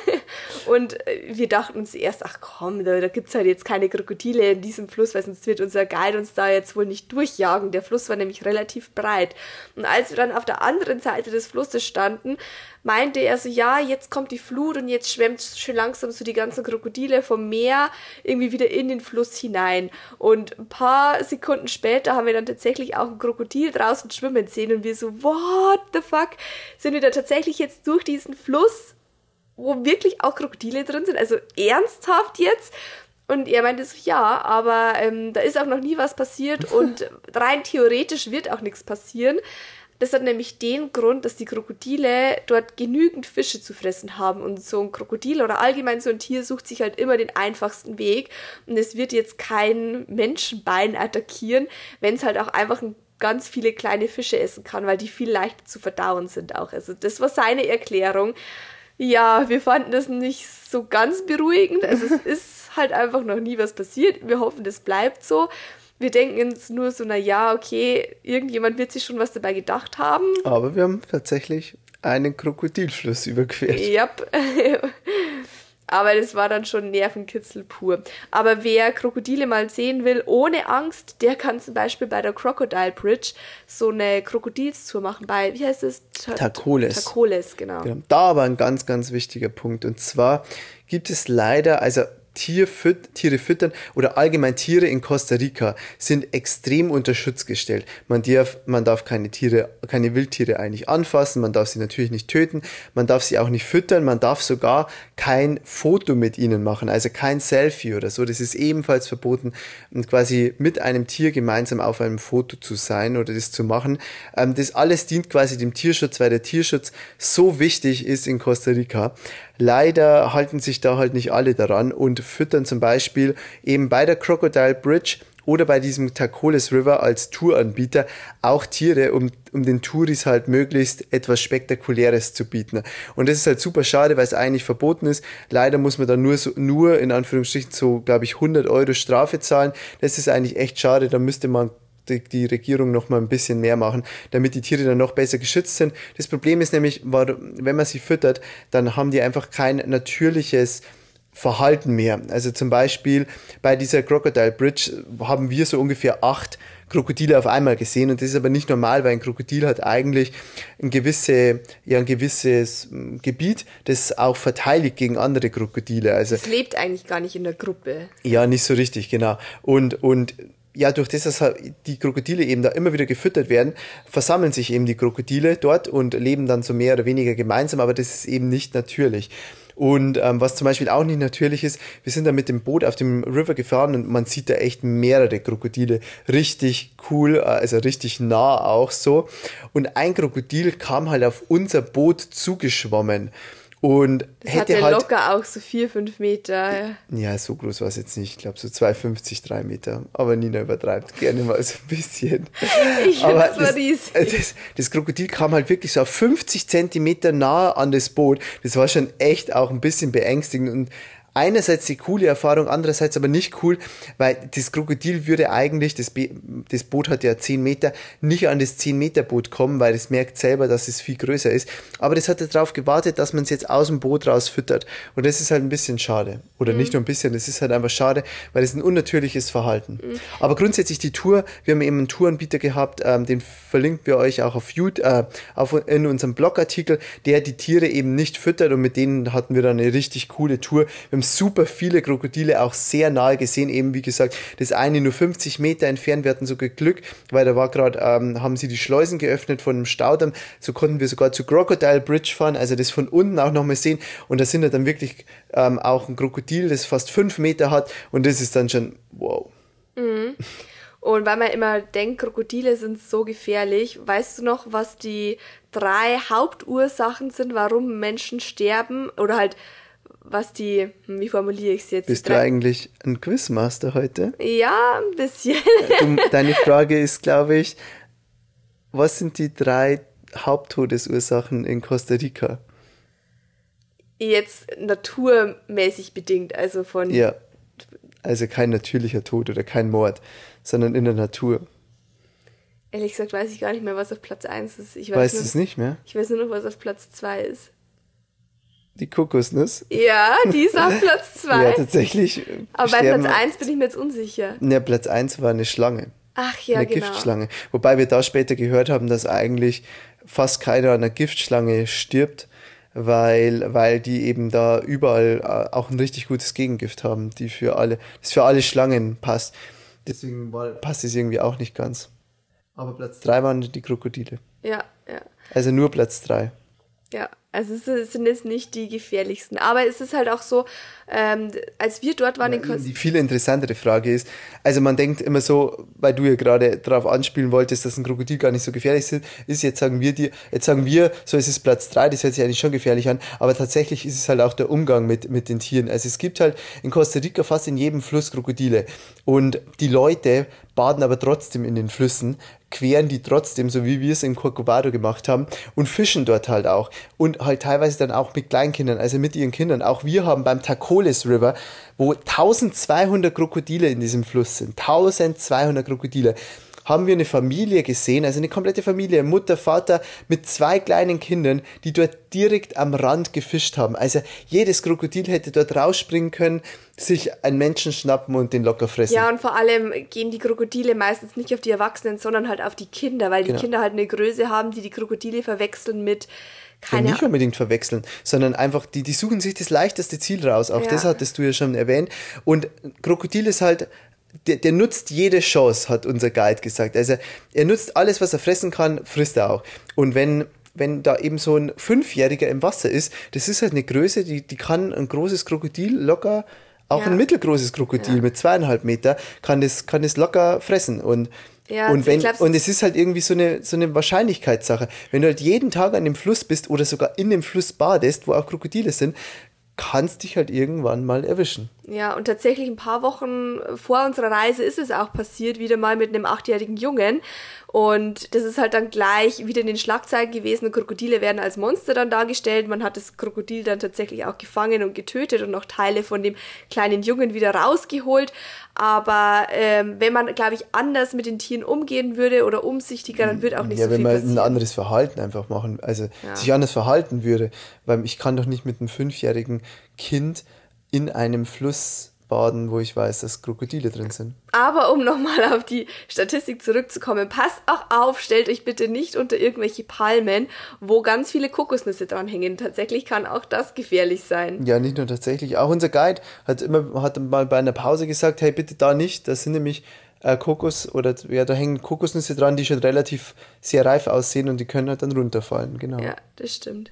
Speaker 1: und äh, wir dachten uns erst, ach komm, da, da gibt es halt jetzt keine Krokodile in diesem Fluss, weil sonst wird unser Guide uns da jetzt wohl nicht durchjagen. Der Fluss war nämlich relativ breit. Und als wir dann auf der anderen Seite des Flusses standen, meinte er so, ja, jetzt kommt die Flut und jetzt schwemmt schön langsam so die ganzen Krokodile vom Meer irgendwie wieder in den Fluss hinein. Und ein paar Sekunden später haben wir dann tatsächlich auch ein Krokodil draußen schwimmen sehen und wir so, what the fuck? Sind wir da tatsächlich jetzt durch diesen Fluss, wo wirklich auch Krokodile drin sind? Also ernsthaft jetzt? Und er meinte so, ja, aber ähm, da ist auch noch nie was passiert und rein theoretisch wird auch nichts passieren. Das hat nämlich den Grund, dass die Krokodile dort genügend Fische zu fressen haben. Und so ein Krokodil oder allgemein so ein Tier sucht sich halt immer den einfachsten Weg. Und es wird jetzt kein Menschenbein attackieren, wenn es halt auch einfach ganz viele kleine Fische essen kann, weil die viel leichter zu verdauen sind auch. Also das war seine Erklärung. Ja, wir fanden das nicht so ganz beruhigend. Also es ist halt einfach noch nie was passiert. Wir hoffen, das bleibt so wir denken jetzt nur so, na ja, okay, irgendjemand wird sich schon was dabei gedacht haben.
Speaker 2: Aber wir haben tatsächlich einen Krokodilfluss überquert.
Speaker 1: Ja. Yep. Aber das war dann schon Nervenkitzel pur. Aber wer Krokodile mal sehen will, ohne Angst, der kann zum Beispiel bei der Crocodile Bridge so eine Krokodilstour machen. Bei, wie heißt es?
Speaker 2: Takoles.
Speaker 1: Takoles, genau.
Speaker 2: genau. Da aber ein ganz, ganz wichtiger Punkt. Und zwar gibt es leider, also Tier füt Tiere füttern oder allgemein Tiere in Costa Rica sind extrem unter Schutz gestellt. Man darf, man darf keine Tiere, keine Wildtiere eigentlich anfassen, man darf sie natürlich nicht töten, man darf sie auch nicht füttern, man darf sogar kein Foto mit ihnen machen, also kein Selfie oder so. Das ist ebenfalls verboten, quasi mit einem Tier gemeinsam auf einem Foto zu sein oder das zu machen. Ähm, das alles dient quasi dem Tierschutz, weil der Tierschutz so wichtig ist in Costa Rica. Leider halten sich da halt nicht alle daran und füttern zum Beispiel eben bei der Crocodile Bridge oder bei diesem Tacoles River als Touranbieter auch Tiere, um, um den Touris halt möglichst etwas Spektakuläres zu bieten. Und das ist halt super schade, weil es eigentlich verboten ist. Leider muss man dann nur, so, nur in Anführungsstrichen so, glaube ich, 100 Euro Strafe zahlen. Das ist eigentlich echt schade. Da müsste man die, Regierung noch mal ein bisschen mehr machen, damit die Tiere dann noch besser geschützt sind. Das Problem ist nämlich, wenn man sie füttert, dann haben die einfach kein natürliches Verhalten mehr. Also zum Beispiel bei dieser Crocodile Bridge haben wir so ungefähr acht Krokodile auf einmal gesehen und das ist aber nicht normal, weil ein Krokodil hat eigentlich ein, gewisse, ja, ein gewisses hm, Gebiet, das auch verteidigt gegen andere Krokodile. Also
Speaker 1: es lebt eigentlich gar nicht in der Gruppe.
Speaker 2: Ja, nicht so richtig, genau. Und, und ja, durch das, dass halt die Krokodile eben da immer wieder gefüttert werden, versammeln sich eben die Krokodile dort und leben dann so mehr oder weniger gemeinsam, aber das ist eben nicht natürlich. Und ähm, was zum Beispiel auch nicht natürlich ist, wir sind da mit dem Boot auf dem River gefahren und man sieht da echt mehrere Krokodile. Richtig cool, äh, also richtig nah auch so. Und ein Krokodil kam halt auf unser Boot zugeschwommen. Und
Speaker 1: das hätte hatte halt, locker auch so vier, fünf Meter.
Speaker 2: Ja, so groß war es jetzt nicht. Ich glaube so 2,50, drei Meter. Aber Nina übertreibt gerne mal so ein bisschen.
Speaker 1: Ich Aber das, war riesig.
Speaker 2: Das, das, Krokodil kam halt wirklich so auf 50 Zentimeter nahe an das Boot. Das war schon echt auch ein bisschen beängstigend. Und einerseits die coole Erfahrung, andererseits aber nicht cool, weil das Krokodil würde eigentlich, das, Be das Boot hat ja 10 Meter, nicht an das 10 Meter Boot kommen, weil es merkt selber, dass es viel größer ist. Aber das hat darauf gewartet, dass man es jetzt aus dem Boot raus füttert. Und das ist halt ein bisschen schade. Oder mhm. nicht nur ein bisschen, das ist halt einfach schade, weil es ein unnatürliches Verhalten. Mhm. Aber grundsätzlich die Tour, wir haben eben einen Touranbieter gehabt, ähm, den verlinken wir euch auch auf YouTube, äh, auf, in unserem Blogartikel, der die Tiere eben nicht füttert und mit denen hatten wir dann eine richtig coole Tour. Wir haben super viele Krokodile auch sehr nahe gesehen. Eben wie gesagt, das eine nur 50 Meter entfernt. Wir hatten sogar Glück, weil da war gerade, ähm, haben sie die Schleusen geöffnet von dem Staudamm. So konnten wir sogar zu Crocodile Bridge fahren, also das von unten auch nochmal sehen. Und da sind dann wirklich ähm, auch ein Krokodil, das fast fünf Meter hat. Und das ist dann schon wow.
Speaker 1: Mhm. Und weil man immer denkt, Krokodile sind so gefährlich, weißt du noch, was die drei Hauptursachen sind, warum Menschen sterben? Oder halt, was die, hm, wie formuliere ich es jetzt?
Speaker 2: Bist du eigentlich ein Quizmaster heute?
Speaker 1: Ja, ein bisschen.
Speaker 2: Du, deine Frage ist, glaube ich, was sind die drei Haupttodesursachen in Costa Rica?
Speaker 1: Jetzt naturmäßig bedingt, also von.
Speaker 2: Ja. Also kein natürlicher Tod oder kein Mord, sondern in der Natur.
Speaker 1: Ehrlich gesagt weiß ich gar nicht mehr, was auf Platz 1 ist. Ich weiß
Speaker 2: weißt du es nicht mehr?
Speaker 1: Ich weiß nur noch, was auf Platz 2 ist.
Speaker 2: Die Kokosnuss?
Speaker 1: Ja, die ist auf Platz 2.
Speaker 2: ja, tatsächlich.
Speaker 1: Aber bei Platz 1 bin ich mir jetzt unsicher.
Speaker 2: Ja, Platz 1 war eine Schlange.
Speaker 1: Ach ja,
Speaker 2: eine
Speaker 1: genau.
Speaker 2: Giftschlange. Wobei wir da später gehört haben, dass eigentlich fast keiner an einer Giftschlange stirbt, weil, weil die eben da überall äh, auch ein richtig gutes Gegengift haben, die für alle, das für alle Schlangen passt. Deswegen war, passt es irgendwie auch nicht ganz. Aber Platz 3 waren die Krokodile.
Speaker 1: Ja, ja.
Speaker 2: Also nur Platz 3.
Speaker 1: Ja, also es sind jetzt nicht die gefährlichsten. Aber es ist halt auch so, ähm, als wir dort waren
Speaker 2: Ja,
Speaker 1: in Costa
Speaker 2: die viel interessantere Frage ist, also man denkt immer so, weil du ja gerade darauf anspielen wolltest, dass ein Krokodil gar nicht so gefährlich ist, ist jetzt sagen wir dir, jetzt sagen wir, so ist es Platz drei, das hört sich eigentlich schon gefährlich an, aber tatsächlich ist es halt auch der Umgang mit, mit den Tieren. Also es gibt halt in Costa Rica fast in jedem Fluss Krokodile und die Leute baden aber trotzdem in den Flüssen, queren die trotzdem, so wie wir es in Corcovado gemacht haben und fischen dort halt auch. Und halt teilweise dann auch mit Kleinkindern, also mit ihren Kindern. Auch wir haben beim Tacoles River, wo 1200 Krokodile in diesem Fluss sind, 1200 Krokodile, haben wir eine Familie gesehen, also eine komplette Familie, Mutter, Vater mit zwei kleinen Kindern, die dort direkt am Rand gefischt haben. Also jedes Krokodil hätte dort rausspringen können, sich einen Menschen schnappen und den locker fressen.
Speaker 1: Ja, und vor allem gehen die Krokodile meistens nicht auf die Erwachsenen, sondern halt auf die Kinder, weil die
Speaker 2: Genau.
Speaker 1: Kinder halt eine Größe haben, die die Krokodile verwechseln mit
Speaker 2: Ja,
Speaker 1: keine
Speaker 2: nicht unbedingt verwechseln, sondern einfach, die, die suchen sich das leichteste Ziel raus. Auch
Speaker 1: Ja.
Speaker 2: das hattest du ja schon erwähnt. Und Krokodil ist halt, der, der nutzt jede Chance, hat unser Guide gesagt. Also er nutzt alles, was er fressen kann, frisst er auch. Und wenn, wenn da eben so ein Fünfjähriger im Wasser ist, das ist halt eine Größe, die, die kann ein großes Krokodil locker, auch
Speaker 1: Ja.
Speaker 2: ein mittelgroßes Krokodil
Speaker 1: Ja.
Speaker 2: mit zweieinhalb Meter, kann das, kann das locker fressen. Und
Speaker 1: Ja,
Speaker 2: und, wenn, und es ist halt irgendwie so eine, so eine Wahrscheinlichkeitssache. Wenn du halt jeden Tag an dem Fluss bist oder sogar in dem Fluss badest, wo auch Krokodile sind, kannst dich halt irgendwann mal erwischen.
Speaker 1: Ja, und tatsächlich ein paar Wochen vor unserer Reise ist es auch passiert, wieder mal mit einem achtjährigen Jungen. Und das ist halt dann gleich wieder in den Schlagzeilen gewesen. Krokodile werden als Monster dann dargestellt. Man hat das Krokodil dann tatsächlich auch gefangen und getötet und noch Teile von dem kleinen Jungen wieder rausgeholt. Aber ähm, wenn man, glaube ich, anders mit den Tieren umgehen würde oder umsichtiger, dann wird auch nicht
Speaker 2: ja,
Speaker 1: so
Speaker 2: wenn
Speaker 1: viel
Speaker 2: man
Speaker 1: passieren.
Speaker 2: ein anderes Verhalten einfach machen, also
Speaker 1: Ja.
Speaker 2: sich anders verhalten würde, weil ich kann doch nicht mit einem fünfjährigen Kind in einem Fluss baden, wo ich weiß, dass Krokodile drin sind.
Speaker 1: Aber um nochmal auf die Statistik zurückzukommen, passt auch auf, stellt euch bitte nicht unter irgendwelche Palmen, wo ganz viele Kokosnüsse dranhängen. Tatsächlich kann auch das gefährlich sein.
Speaker 2: Ja, nicht nur tatsächlich. Auch unser Guide hat immer hat mal bei einer Pause gesagt, hey, bitte da nicht. Das sind nämlich äh, Kokos oder ja, da hängen Kokosnüsse dran, die schon relativ sehr reif aussehen und die können halt dann runterfallen. Genau.
Speaker 1: Ja, das stimmt.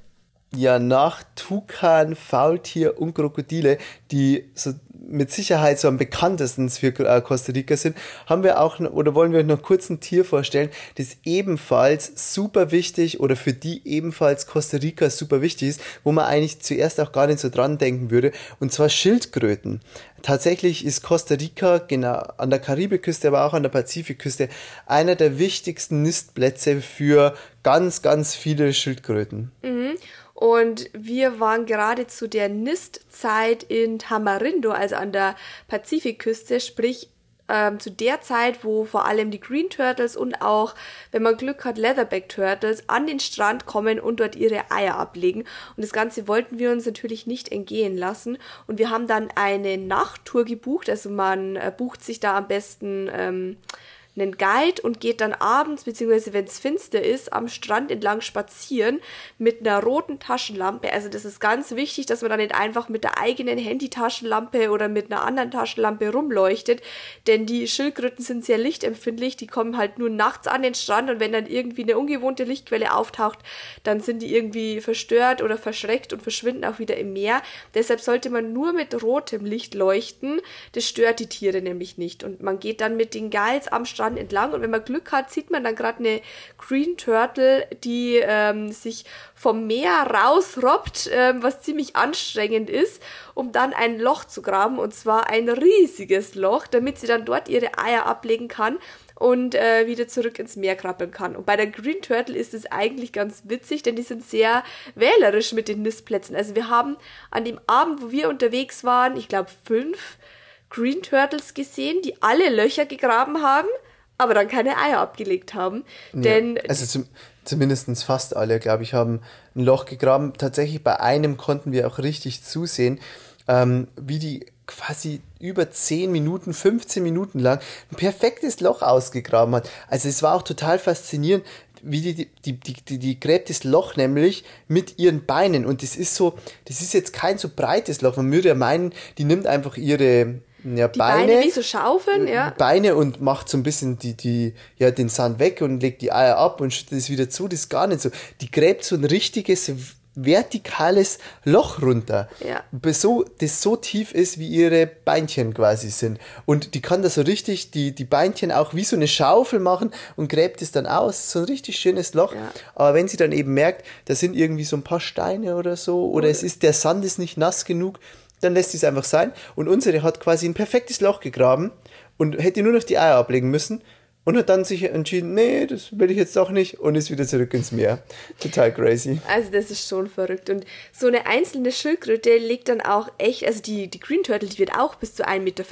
Speaker 2: Ja, nach Tukan, Faultier und Krokodile, die so mit Sicherheit so am bekanntesten für äh, Costa Rica sind, haben wir auch oder wollen wir euch noch kurz ein Tier vorstellen, das ebenfalls super wichtig oder für die ebenfalls Costa Rica super wichtig ist, wo man eigentlich zuerst auch gar nicht so dran denken würde, und zwar Schildkröten. Tatsächlich ist Costa Rica genau an der Karibikküste, aber auch an der Pazifikküste einer der wichtigsten Nistplätze für ganz, ganz viele Schildkröten.
Speaker 1: Und wir waren gerade zu der Nistzeit in Tamarindo, also an der Pazifikküste, sprich ähm, zu der Zeit, wo vor allem die Green Turtles und auch, wenn man Glück hat, Leatherback Turtles an den Strand kommen und dort ihre Eier ablegen. Und das Ganze wollten wir uns natürlich nicht entgehen lassen. Und wir haben dann eine Nachttour gebucht. Also man äh, bucht sich da am besten ähm, einen Guide und geht dann abends, beziehungsweise wenn es finster ist, am Strand entlang spazieren mit einer roten Taschenlampe. Also das ist ganz wichtig, dass man dann nicht einfach mit der eigenen Handytaschenlampe oder mit einer anderen Taschenlampe rumleuchtet, denn die Schildkröten sind sehr lichtempfindlich, die kommen halt nur nachts an den Strand und wenn dann irgendwie eine ungewohnte Lichtquelle auftaucht, dann sind die irgendwie verstört oder verschreckt und verschwinden auch wieder im Meer. Deshalb sollte man nur mit rotem Licht leuchten. Das stört die Tiere nämlich nicht. Und man geht dann mit den Guides am Strand entlang und wenn man Glück hat, sieht man dann gerade eine Green Turtle, die ähm, sich vom Meer rausrobbt, ähm, was ziemlich anstrengend ist, um dann ein Loch zu graben und zwar ein riesiges Loch, damit sie dann dort ihre Eier ablegen kann und äh, wieder zurück ins Meer krabbeln kann. Und bei der Green Turtle ist es eigentlich ganz witzig, denn die sind sehr wählerisch mit den Nistplätzen. Also wir haben an dem Abend, wo wir unterwegs waren, ich glaube fünf Green Turtles gesehen, die alle Löcher gegraben haben, aber dann keine Eier abgelegt haben. Ja, denn
Speaker 2: also zum, zumindest fast alle, glaube ich, haben ein Loch gegraben. Tatsächlich bei einem konnten wir auch richtig zusehen, ähm, wie die quasi über 10 Minuten, 15 Minuten lang ein perfektes Loch ausgegraben hat. Also es war auch total faszinierend, wie die, die, die, die, die gräbt das Loch nämlich mit ihren Beinen. Und das ist so, das ist jetzt kein so breites Loch. Man würde ja meinen, die nimmt einfach ihre ja,
Speaker 1: die Beine, Beine wie so Schaufeln, ja.
Speaker 2: Beine und macht so ein bisschen die, die, ja, den Sand weg und legt die Eier ab und schüttet es wieder zu. Das ist gar nicht so. Die gräbt so ein richtiges vertikales Loch runter. Ja. So, das so tief ist, wie ihre Beinchen quasi sind. Und die kann da so richtig die, die Beinchen auch wie so eine Schaufel machen und gräbt es dann aus. So ein richtig schönes Loch. Ja. Aber wenn sie dann eben merkt, da sind irgendwie so ein paar Steine oder so, oder oh. es ist, der Sand ist nicht nass genug, dann lässt sie es einfach sein. Und unsere hat quasi ein perfektes Loch gegraben und hätte nur noch die Eier ablegen müssen und hat dann sich entschieden, nee, das will ich jetzt doch nicht und ist wieder zurück ins Meer. Total crazy.
Speaker 1: Also das ist schon verrückt. Und so eine einzelne Schildkröte legt dann auch echt, also die, die Green Turtle, die wird auch bis zu 1,50 Meter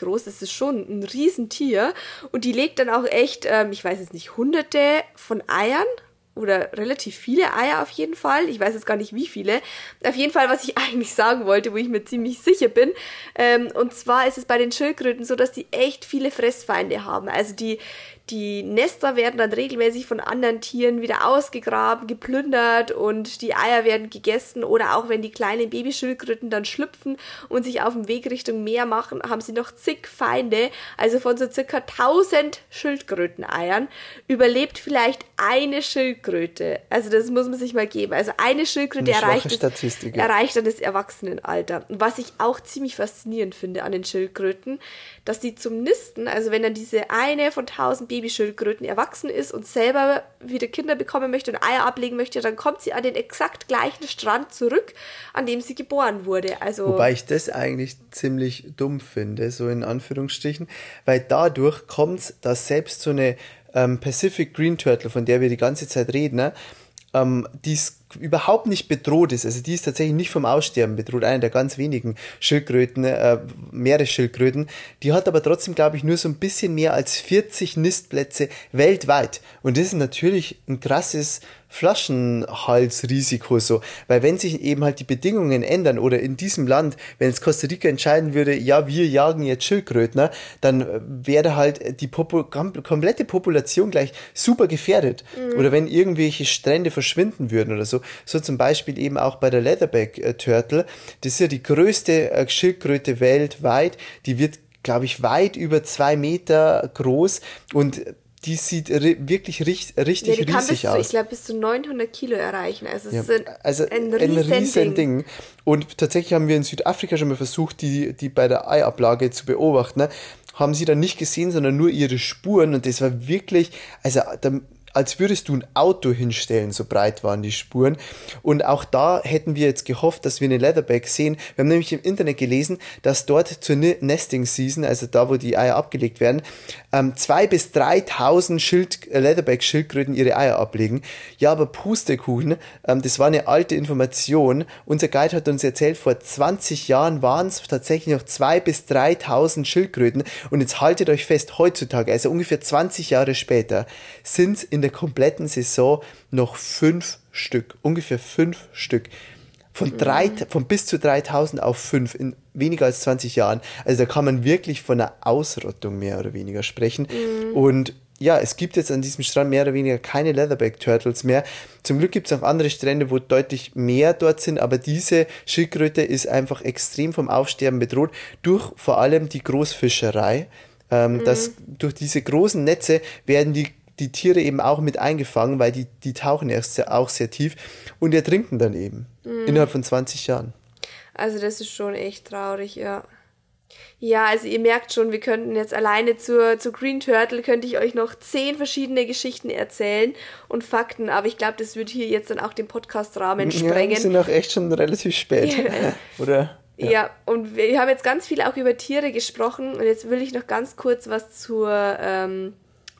Speaker 1: groß. Das ist schon ein Riesentier. Und die legt dann auch echt, ähm, ich weiß jetzt nicht, hunderte von Eiern oder relativ viele Eier auf jeden Fall. Ich weiß jetzt gar nicht wie viele. Auf jeden Fall, was ich eigentlich sagen wollte, wo ich mir ziemlich sicher bin. Ähm, und zwar ist es bei den Schildkröten so, dass die echt viele Fressfeinde haben. Also die, die Nester werden dann regelmäßig von anderen Tieren wieder ausgegraben, geplündert und die Eier werden gegessen oder auch wenn die kleinen Babyschildkröten dann schlüpfen und sich auf dem Weg Richtung Meer machen, haben sie noch zig Feinde. Also von so circa 1000 Schildkröteneiern überlebt vielleicht eine Schildkröte. Also das muss man sich mal geben. Also eine Schildkröte eine erreicht, das, erreicht dann das Erwachsenenalter. Und was ich auch ziemlich faszinierend finde an den Schildkröten, dass die zum Nisten, also wenn dann diese eine von 1000 Babys Babyschildkröten erwachsen ist und selber wieder Kinder bekommen möchte und Eier ablegen möchte, dann kommt sie an den exakt gleichen Strand zurück, an dem sie geboren wurde. Also
Speaker 2: Wobei ich das eigentlich ziemlich dumm finde, so in Anführungsstrichen, weil dadurch kommt, dass selbst so eine ähm, Pacific Green Turtle, von der wir die ganze Zeit reden, ne, ähm, die ist überhaupt nicht bedroht ist. Also die ist tatsächlich nicht vom Aussterben bedroht, eine der ganz wenigen Schildkröten, äh, Meeresschildkröten. Die hat aber trotzdem, glaube ich, nur so ein bisschen mehr als 40 Nistplätze weltweit. Und das ist natürlich ein krasses Flaschenhalsrisiko so, weil wenn sich eben halt die Bedingungen ändern oder in diesem Land, wenn es Costa Rica entscheiden würde, ja, wir jagen jetzt Schildkrötner, dann wäre halt die Popu komplette Population gleich super gefährdet. Mhm. Oder wenn irgendwelche Strände verschwinden würden oder so. So zum Beispiel eben auch bei der Leatherback äh, Turtle. Das ist ja die größte äh, Schildkröte weltweit. Die wird glaube ich, weit über zwei Meter groß und die sieht wirklich richtig, richtig ja, die riesig
Speaker 1: kann
Speaker 2: aus.
Speaker 1: Zu, ich glaube, bis zu 900 Kilo erreichen. Also,
Speaker 2: ja, ein, also ein, ein riesen Ding. Ding. Und tatsächlich haben wir in Südafrika schon mal versucht, die, die bei der Eiablage zu beobachten. Ne? Haben sie dann nicht gesehen, sondern nur ihre Spuren. Und das war wirklich, also da als würdest du ein Auto hinstellen, so breit waren die Spuren. Und auch da hätten wir jetzt gehofft, dass wir eine Leatherback sehen. Wir haben nämlich im Internet gelesen, dass dort zur Nesting Season, also da, wo die Eier abgelegt werden, ähm, zwei bis 3.000 Schild, äh, Leatherback-Schildkröten ihre Eier ablegen. Ja, aber Pustekuchen, ähm, das war eine alte Information. Unser Guide hat uns erzählt, vor 20 Jahren waren es tatsächlich noch zwei bis 3.000 Schildkröten. Und jetzt haltet euch fest, heutzutage, also ungefähr 20 Jahre später, sind in der kompletten Saison noch fünf Stück, ungefähr fünf Stück. Von, drei,
Speaker 1: Mhm.
Speaker 2: von bis zu 3000 auf 5 in weniger als 20 Jahren. Also da kann man wirklich von einer Ausrottung mehr oder weniger sprechen.
Speaker 1: Mhm.
Speaker 2: Und ja, es gibt jetzt an diesem Strand mehr oder weniger keine Leatherback Turtles mehr. Zum Glück gibt es auch andere Strände, wo deutlich mehr dort sind, aber diese Schildkröte ist einfach extrem vom Aufsterben bedroht durch vor allem die Großfischerei. Ähm, das, durch diese großen Netze werden die, die Tiere eben auch mit eingefangen, weil die, die tauchen erst sehr, auch sehr tief und ertrinken dann eben innerhalb von 20 Jahren.
Speaker 1: Also das ist schon echt traurig, ja. Ja, also ihr merkt schon, wir könnten jetzt alleine zur, zur Green Turtle, könnte ich euch noch zehn verschiedene Geschichten erzählen und Fakten, aber ich glaube, das wird hier jetzt dann auch den Podcast-Rahmen
Speaker 2: Ja,
Speaker 1: sprengen.
Speaker 2: wir sind auch echt schon relativ spät.
Speaker 1: Ja.
Speaker 2: Oder?
Speaker 1: Ja. und wir haben jetzt ganz viel auch über Tiere gesprochen und jetzt will ich noch ganz kurz was zur ähm,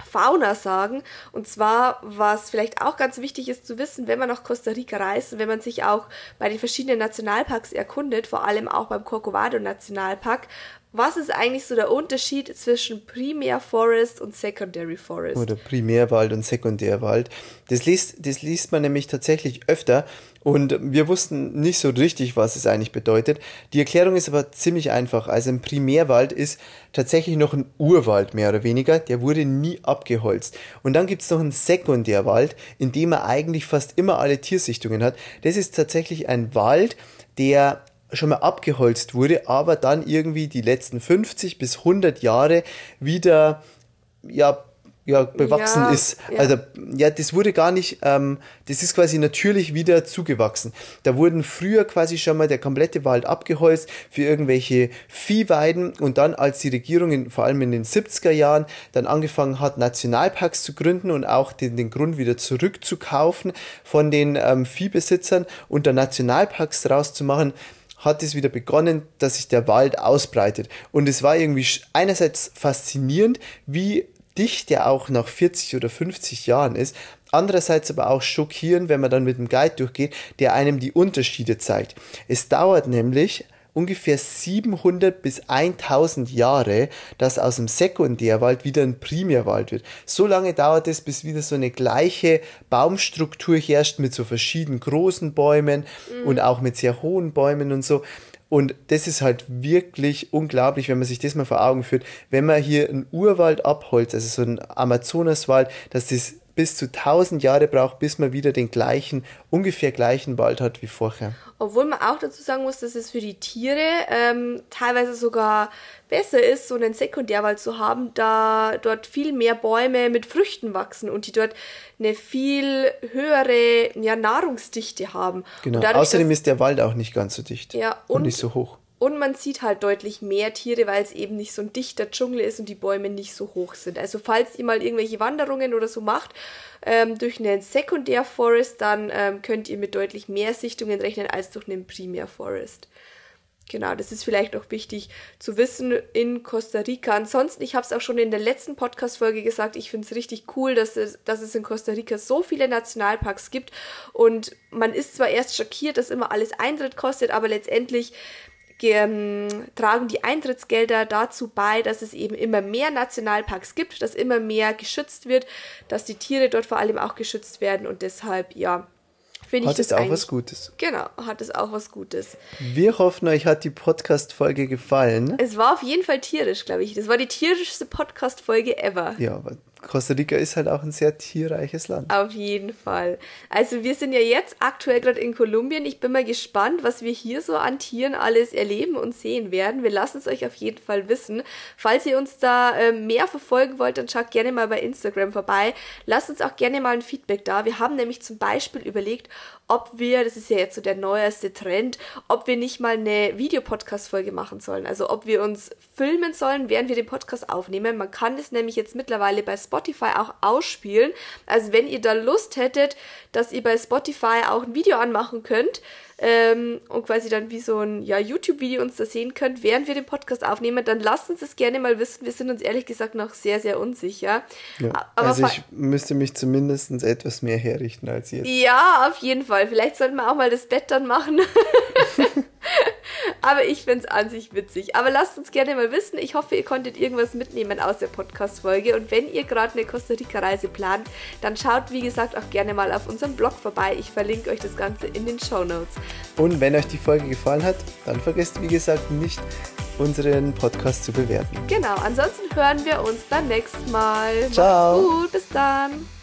Speaker 1: Fauna sagen. Und zwar, was vielleicht auch ganz wichtig ist zu wissen, wenn man nach Costa Rica reist und wenn man sich auch bei den verschiedenen Nationalparks erkundet, vor allem auch beim Corcovado Nationalpark, was ist eigentlich so der Unterschied zwischen Primär Forest und Secondary Forest?
Speaker 2: Oder Primärwald und Sekundärwald. Das liest, das liest man nämlich tatsächlich öfter und wir wussten nicht so richtig, was es eigentlich bedeutet. Die Erklärung ist aber ziemlich einfach. Also ein Primärwald ist tatsächlich noch ein Urwald mehr oder weniger. Der wurde nie abgeholzt. Und dann gibt es noch einen Sekundärwald, in dem er eigentlich fast immer alle Tiersichtungen hat. Das ist tatsächlich ein Wald, der schon mal abgeholzt wurde, aber dann irgendwie die letzten 50 bis 100 Jahre wieder ja, ja bewachsen
Speaker 1: Ja,
Speaker 2: ist.
Speaker 1: ja.
Speaker 2: Also ja, das wurde gar nicht, ähm, das ist quasi natürlich wieder zugewachsen. Da wurden früher quasi schon mal der komplette Wald abgeholzt für irgendwelche Viehweiden und dann, als die Regierung in, vor allem in den 70er Jahren dann angefangen hat, Nationalparks zu gründen und auch den, den Grund wieder zurückzukaufen von den ähm, Viehbesitzern und da Nationalparks draus zu machen, hat es wieder begonnen, dass sich der Wald ausbreitet. Und es war irgendwie einerseits faszinierend, wie dicht der auch nach 40 oder 50 Jahren ist. Andererseits aber auch schockierend, wenn man dann mit dem Guide durchgeht, der einem die Unterschiede zeigt. Es dauert nämlich ungefähr 700 bis 1000 Jahre, dass aus dem Sekundärwald wieder ein Primärwald wird. So lange dauert es, bis wieder so eine gleiche Baumstruktur herrscht mit so verschiedenen großen Bäumen und auch mit sehr hohen Bäumen und so. Und das ist halt wirklich unglaublich, wenn man sich das mal vor Augen führt. Wenn man hier einen Urwald abholzt, also so einen Amazonaswald, dass das bis zu 1000 Jahre braucht, bis man wieder den gleichen, ungefähr gleichen Wald hat wie vorher.
Speaker 1: Obwohl man auch dazu sagen muss, dass es für die Tiere ähm, teilweise sogar besser ist, so einen Sekundärwald zu haben, da dort viel mehr Bäume mit Früchten wachsen und die dort eine viel höhere ja, Nahrungsdichte haben.
Speaker 2: Genau.
Speaker 1: Dadurch,
Speaker 2: Außerdem
Speaker 1: dass-
Speaker 2: ist der Wald auch nicht ganz so dicht.
Speaker 1: Ja,
Speaker 2: und,
Speaker 1: und-
Speaker 2: nicht so hoch.
Speaker 1: Und man sieht halt deutlich mehr Tiere, weil es eben nicht so ein dichter Dschungel ist und die Bäume nicht so hoch sind. Also falls ihr mal irgendwelche Wanderungen oder so macht ähm, durch einen Sekundärforest, dann ähm, könnt ihr mit deutlich mehr Sichtungen rechnen als durch einen Primärforest. Genau, das ist vielleicht auch wichtig zu wissen in Costa Rica. Ansonsten, ich habe es auch schon in der letzten Podcast-Folge gesagt, ich finde es richtig cool, dass es, dass es in Costa Rica so viele Nationalparks gibt. Und man ist zwar erst schockiert, dass immer alles Eintritt kostet, aber letztendlich tragen die Eintrittsgelder dazu bei, dass es eben immer mehr Nationalparks gibt, dass immer mehr geschützt wird, dass die Tiere dort vor allem auch geschützt werden und deshalb, ja, finde ich
Speaker 2: Hat
Speaker 1: das
Speaker 2: es auch was Gutes.
Speaker 1: Genau, hat es auch was Gutes.
Speaker 2: Wir hoffen, euch hat die Podcast-Folge gefallen.
Speaker 1: Es war auf jeden Fall tierisch, glaube ich. Das war die tierischste Podcast-Folge ever.
Speaker 2: Ja, aber Costa Rica ist halt auch ein sehr tierreiches Land.
Speaker 1: Auf jeden Fall. Also wir sind ja jetzt aktuell gerade in Kolumbien. Ich bin mal gespannt, was wir hier so an Tieren alles erleben und sehen werden. Wir lassen es euch auf jeden Fall wissen. Falls ihr uns da äh, mehr verfolgen wollt, dann schaut gerne mal bei Instagram vorbei. Lasst uns auch gerne mal ein Feedback da. Wir haben nämlich zum Beispiel überlegt, ob wir, das ist ja jetzt so der neueste Trend, ob wir nicht mal eine Videopodcast-Folge machen sollen. Also ob wir uns filmen sollen, während wir den Podcast aufnehmen. Man kann es nämlich jetzt mittlerweile bei Spotify auch ausspielen. Also wenn ihr da Lust hättet, dass ihr bei Spotify auch ein Video anmachen könnt ähm, und quasi dann wie so ein ja, YouTube-Video uns da sehen könnt, während wir den Podcast aufnehmen, dann lasst uns das gerne mal wissen. Wir sind uns ehrlich gesagt noch sehr, sehr unsicher.
Speaker 2: Ja. Also ich müsste mich zumindest etwas mehr herrichten als jetzt.
Speaker 1: Ja, auf jeden Fall. Vielleicht sollten wir auch mal das Bett dann machen. Aber ich finde es an sich witzig. Aber lasst uns gerne mal wissen. Ich hoffe, ihr konntet irgendwas mitnehmen aus der Podcast-Folge. Und wenn ihr gerade eine Costa Rica-Reise plant, dann schaut, wie gesagt, auch gerne mal auf unserem Blog vorbei. Ich verlinke euch das Ganze in den Show Notes.
Speaker 2: Und wenn euch die Folge gefallen hat, dann vergesst, wie gesagt, nicht unseren Podcast zu bewerten.
Speaker 1: Genau, ansonsten hören wir uns beim nächsten Mal.
Speaker 2: Ciao.
Speaker 1: Macht's gut, bis dann.